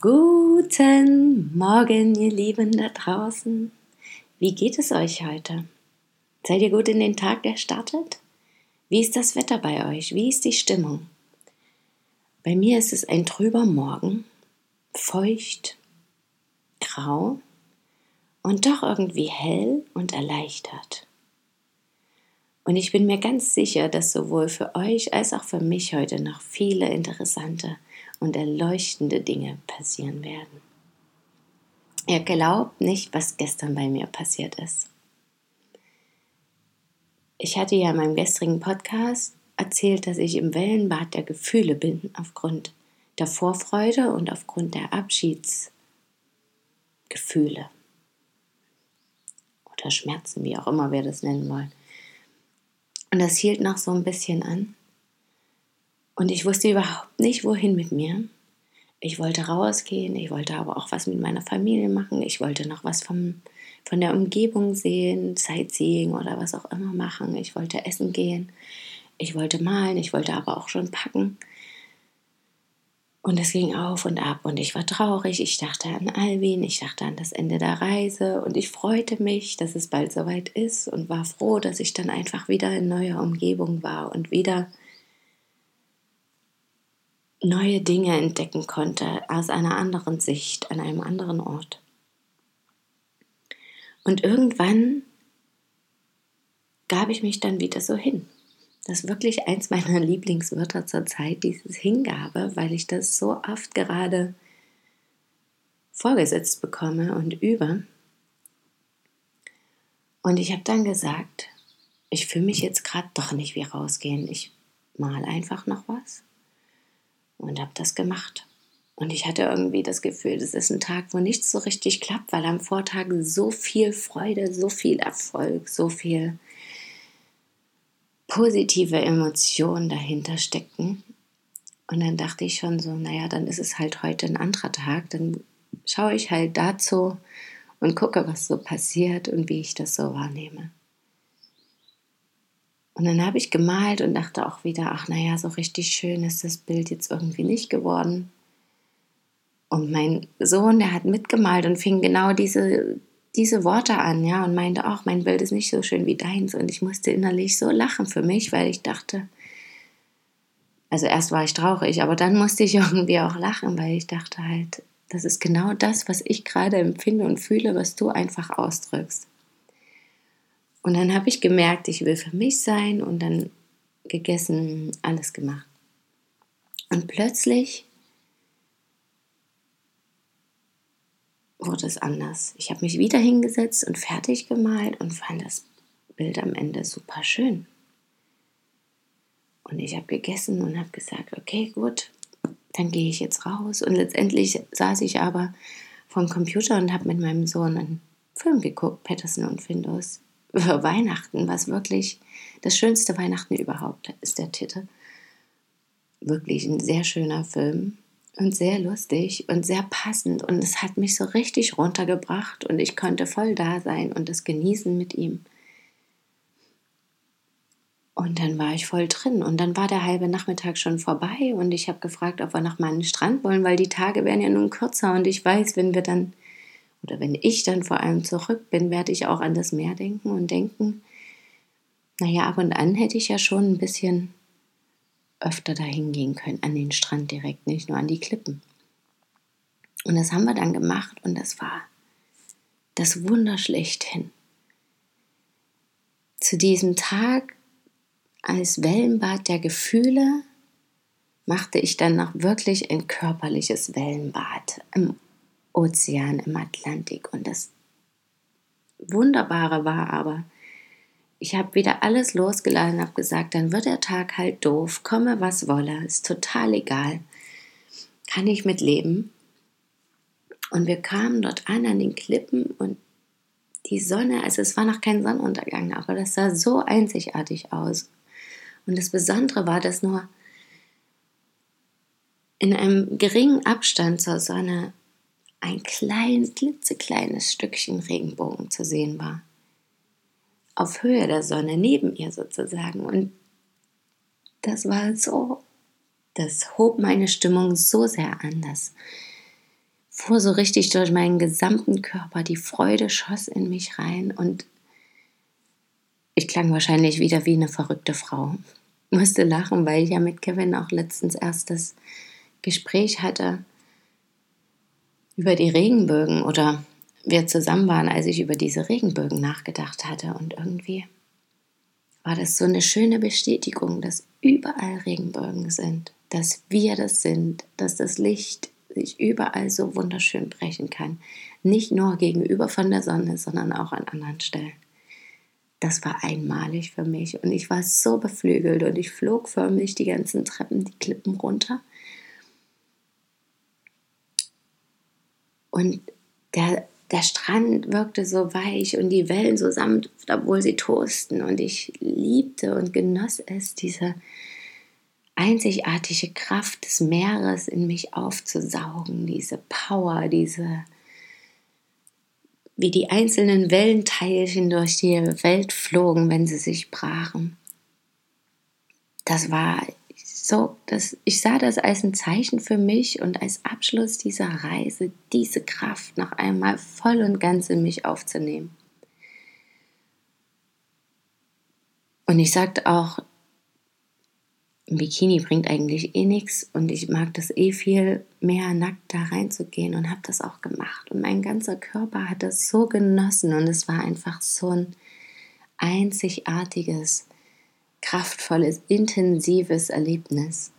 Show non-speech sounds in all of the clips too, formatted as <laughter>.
Guten Morgen, ihr Lieben da draußen. Wie geht es euch heute? Seid ihr gut in den Tag gestartet? Wie ist das Wetter bei euch? Wie ist die Stimmung? Bei mir ist es ein trüber Morgen, feucht, grau und doch irgendwie hell und erleichtert. Und ich bin mir ganz sicher, dass sowohl für euch als auch für mich heute noch viele interessante und erleuchtende Dinge passieren werden. Ihr glaubt nicht, was gestern bei mir passiert ist. Ich hatte ja in meinem gestrigen Podcast erzählt, dass ich im Wellenbad der Gefühle bin, aufgrund der Vorfreude und aufgrund der Abschiedsgefühle oder Schmerzen, wie auch immer wir das nennen wollen. Und das hielt noch so ein bisschen an. Und ich wusste überhaupt nicht, wohin mit mir. Ich wollte rausgehen, ich wollte aber auch was mit meiner Familie machen, ich wollte noch was vom, von der Umgebung sehen, Sightseeing oder was auch immer machen, ich wollte essen gehen, ich wollte malen, ich wollte aber auch schon packen. Und es ging auf und ab und ich war traurig. Ich dachte an Alvin, ich dachte an das Ende der Reise und ich freute mich, dass es bald soweit ist und war froh, dass ich dann einfach wieder in neuer Umgebung war und wieder neue Dinge entdecken konnte aus einer anderen Sicht, an einem anderen Ort. Und irgendwann gab ich mich dann wieder so hin. Das ist wirklich eins meiner <laughs> Lieblingswörter zur Zeit, dieses Hingabe, weil ich das so oft gerade vorgesetzt bekomme und übe. Und ich habe dann gesagt, ich fühle mich jetzt gerade doch nicht wie rausgehen. Ich mal einfach noch was und habe das gemacht. Und ich hatte irgendwie das Gefühl, das ist ein Tag, wo nichts so richtig klappt, weil am Vortag so viel Freude, so viel Erfolg, so viel positive Emotionen dahinter steckten. Und dann dachte ich schon so, naja, dann ist es halt heute ein anderer Tag. Dann schaue ich halt dazu und gucke, was so passiert und wie ich das so wahrnehme. Und dann habe ich gemalt und dachte auch wieder, ach naja, so richtig schön ist das Bild jetzt irgendwie nicht geworden. Und mein Sohn, der hat mitgemalt und fing genau diese, diese Worte an, ja, und meinte auch, mein Bild ist nicht so schön wie deins. Und ich musste innerlich so lachen für mich, weil ich dachte, also erst war ich traurig, aber dann musste ich <laughs> irgendwie auch lachen, weil ich dachte halt, das ist genau das, was ich gerade empfinde und fühle, was du einfach ausdrückst. Und dann habe ich gemerkt, ich will für mich sein und dann gegessen, alles gemacht. Und plötzlich wurde es anders. Ich habe mich wieder hingesetzt und fertig gemalt und fand das Bild am Ende super schön. Und ich habe gegessen und habe gesagt, okay, gut, dann gehe ich jetzt raus. Und letztendlich saß ich aber vom Computer und habe mit meinem Sohn einen Film geguckt, Patterson und Findus Weihnachten, was wirklich das schönste Weihnachten überhaupt ist der Titel. Wirklich ein sehr schöner Film und sehr lustig und sehr passend und es hat mich so richtig runtergebracht und ich konnte voll da sein und das genießen mit ihm. Und dann war ich voll drin und dann war der halbe Nachmittag schon vorbei und ich habe gefragt, ob wir nach meinem Strand wollen, weil die Tage werden ja nun kürzer und ich weiß, wenn wir dann oder wenn ich dann vor allem zurück bin, werde ich auch an das Meer denken und denken, naja, ab und an hätte ich ja schon ein bisschen öfter dahin gehen können, an den Strand direkt, nicht nur an die Klippen. Und das haben wir dann gemacht und das war das Wunder schlechthin. Zu diesem Tag als Wellenbad der Gefühle machte ich dann noch wirklich ein körperliches Wellenbad im Ozean im Atlantik. Und das Wunderbare war aber, ich habe wieder alles losgeladen, habe gesagt, dann wird der Tag halt doof, komme was wolle, ist total egal. kann ich mitleben. Und wir kamen dort an, an den Klippen und die Sonne, also es war noch kein Sonnenuntergang, aber das sah so einzigartig aus. Und das Besondere war, dass nur in einem geringen Abstand zur Sonne ein kleines, klitzekleines Stückchen Regenbogen zu sehen war. Auf Höhe der Sonne, neben ihr sozusagen. Und das war so, das hob meine Stimmung so sehr an, dass fuhr so richtig durch meinen gesamten Körper, die Freude schoss in mich rein und ich klang wahrscheinlich wieder wie eine verrückte Frau. Musste lachen, weil ich ja mit Kevin auch letztens erst das Gespräch hatte über die Regenbögen oder wir zusammen waren, als ich über diese Regenbögen nachgedacht hatte. Und irgendwie war das so eine schöne Bestätigung, dass überall Regenbögen sind, dass wir das sind, dass das Licht sich überall so wunderschön brechen kann. Nicht nur gegenüber von der Sonne, sondern auch an anderen Stellen. Das war einmalig für mich und ich war so beflügelt und ich flog förmlich die ganzen Treppen, die Klippen runter Und der, der Strand wirkte so weich und die Wellen so sanft, obwohl sie tosten. Und ich liebte und genoss es, diese einzigartige Kraft des Meeres in mich aufzusaugen, diese Power, diese wie die einzelnen Wellenteilchen durch die Welt flogen, wenn sie sich brachen. Das war so, dass ich sah das als ein Zeichen für mich und als Abschluss dieser Reise, diese Kraft noch einmal voll und ganz in mich aufzunehmen. Und ich sagte auch, ein Bikini bringt eigentlich eh nichts und ich mag das eh viel mehr nackt da reinzugehen und habe das auch gemacht. Und mein ganzer Körper hat das so genossen und es war einfach so ein einzigartiges kraftvolles, intensives Erlebnis.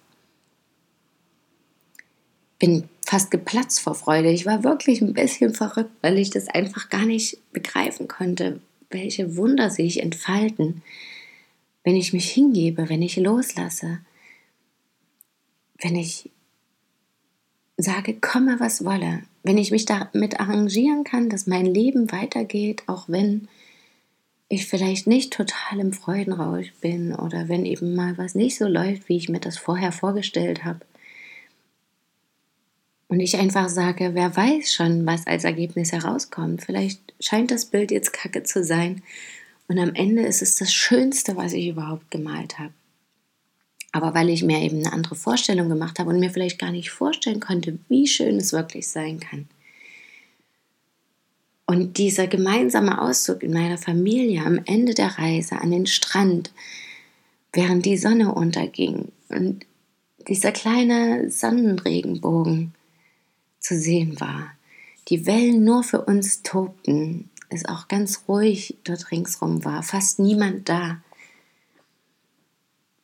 Bin fast geplatzt vor Freude. Ich war wirklich ein bisschen verrückt, weil ich das einfach gar nicht begreifen konnte, welche Wunder sich entfalten, wenn ich mich hingebe, wenn ich loslasse, wenn ich sage, komme was wolle, wenn ich mich damit arrangieren kann, dass mein Leben weitergeht, auch wenn ich vielleicht nicht total im Freudenrausch bin oder wenn eben mal was nicht so läuft, wie ich mir das vorher vorgestellt habe. Und ich einfach sage, wer weiß schon, was als Ergebnis herauskommt. Vielleicht scheint das Bild jetzt kacke zu sein. Und am Ende ist es das Schönste, was ich überhaupt gemalt habe. Aber weil ich mir eben eine andere Vorstellung gemacht habe und mir vielleicht gar nicht vorstellen konnte, wie schön es wirklich sein kann. Und dieser gemeinsame Auszug in meiner Familie am Ende der Reise an den Strand, während die Sonne unterging und dieser kleine Sonnenregenbogen zu sehen war, die Wellen nur für uns tobten, es auch ganz ruhig dort ringsrum war, fast niemand da.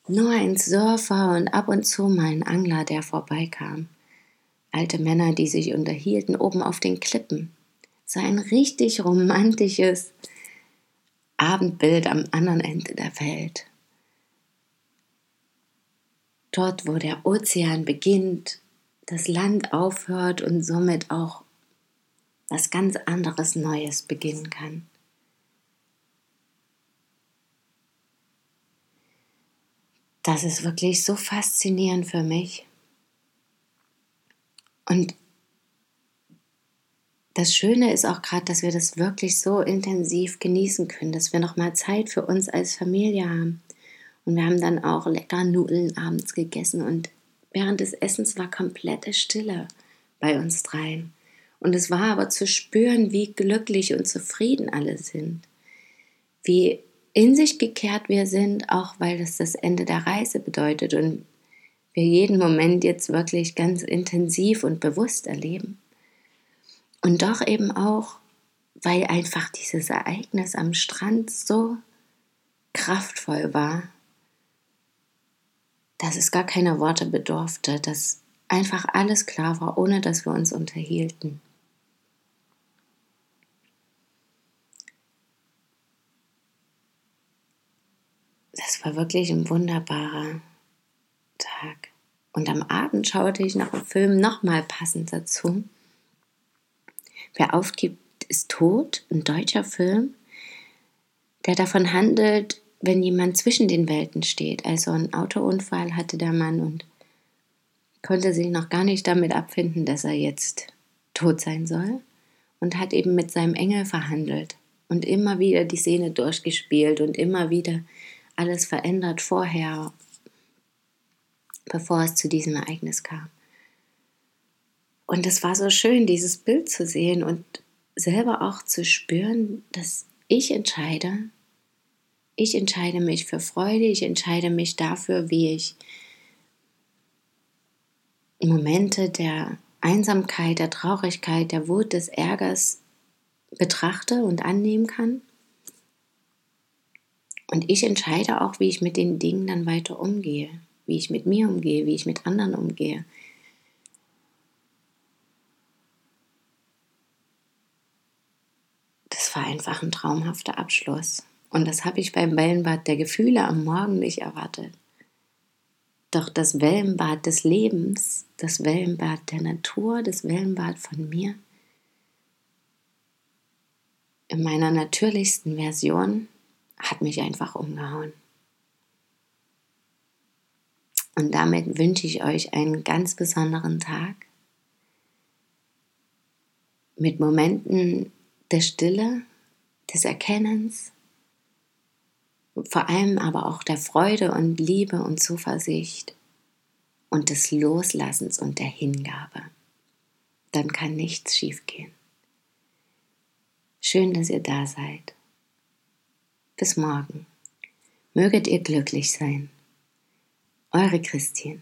Nur ein Surfer und ab und zu mal ein Angler, der vorbeikam. Alte Männer, die sich unterhielten oben auf den Klippen so ein richtig romantisches Abendbild am anderen Ende der Welt. Dort, wo der Ozean beginnt, das Land aufhört und somit auch was ganz anderes Neues beginnen kann. Das ist wirklich so faszinierend für mich. Und das Schöne ist auch gerade, dass wir das wirklich so intensiv genießen können, dass wir nochmal Zeit für uns als Familie haben. Und wir haben dann auch lecker Nudeln abends gegessen und während des Essens war komplette Stille bei uns dreien. Und es war aber zu spüren, wie glücklich und zufrieden alle sind. Wie in sich gekehrt wir sind, auch weil das das Ende der Reise bedeutet und wir jeden Moment jetzt wirklich ganz intensiv und bewusst erleben. Und doch eben auch, weil einfach dieses Ereignis am Strand so kraftvoll war, dass es gar keine Worte bedurfte, dass einfach alles klar war, ohne dass wir uns unterhielten. Das war wirklich ein wunderbarer Tag. Und am Abend schaute ich noch einen Film nochmal passend dazu. Wer aufgibt, ist tot, ein deutscher Film, der davon handelt, wenn jemand zwischen den Welten steht. Also einen Autounfall hatte der Mann und konnte sich noch gar nicht damit abfinden, dass er jetzt tot sein soll und hat eben mit seinem Engel verhandelt und immer wieder die Szene durchgespielt und immer wieder alles verändert vorher, bevor es zu diesem Ereignis kam. Und es war so schön, dieses Bild zu sehen und selber auch zu spüren, dass ich entscheide. Ich entscheide mich für Freude, ich entscheide mich dafür, wie ich Momente der Einsamkeit, der Traurigkeit, der Wut, des Ärgers betrachte und annehmen kann. Und ich entscheide auch, wie ich mit den Dingen dann weiter umgehe, wie ich mit mir umgehe, wie ich mit anderen umgehe, war einfach ein traumhafter Abschluss. Und das habe ich beim Wellenbad der Gefühle am Morgen nicht erwartet. Doch das Wellenbad des Lebens, das Wellenbad der Natur, das Wellenbad von mir, in meiner natürlichsten Version, hat mich einfach umgehauen. Und damit wünsche ich euch einen ganz besonderen Tag mit Momenten der Stille, des Erkennens, vor allem aber auch der Freude und Liebe und Zuversicht und des Loslassens und der Hingabe. Dann kann nichts schiefgehen. Schön, dass ihr da seid. Bis morgen. Möget ihr glücklich sein. Eure Christine.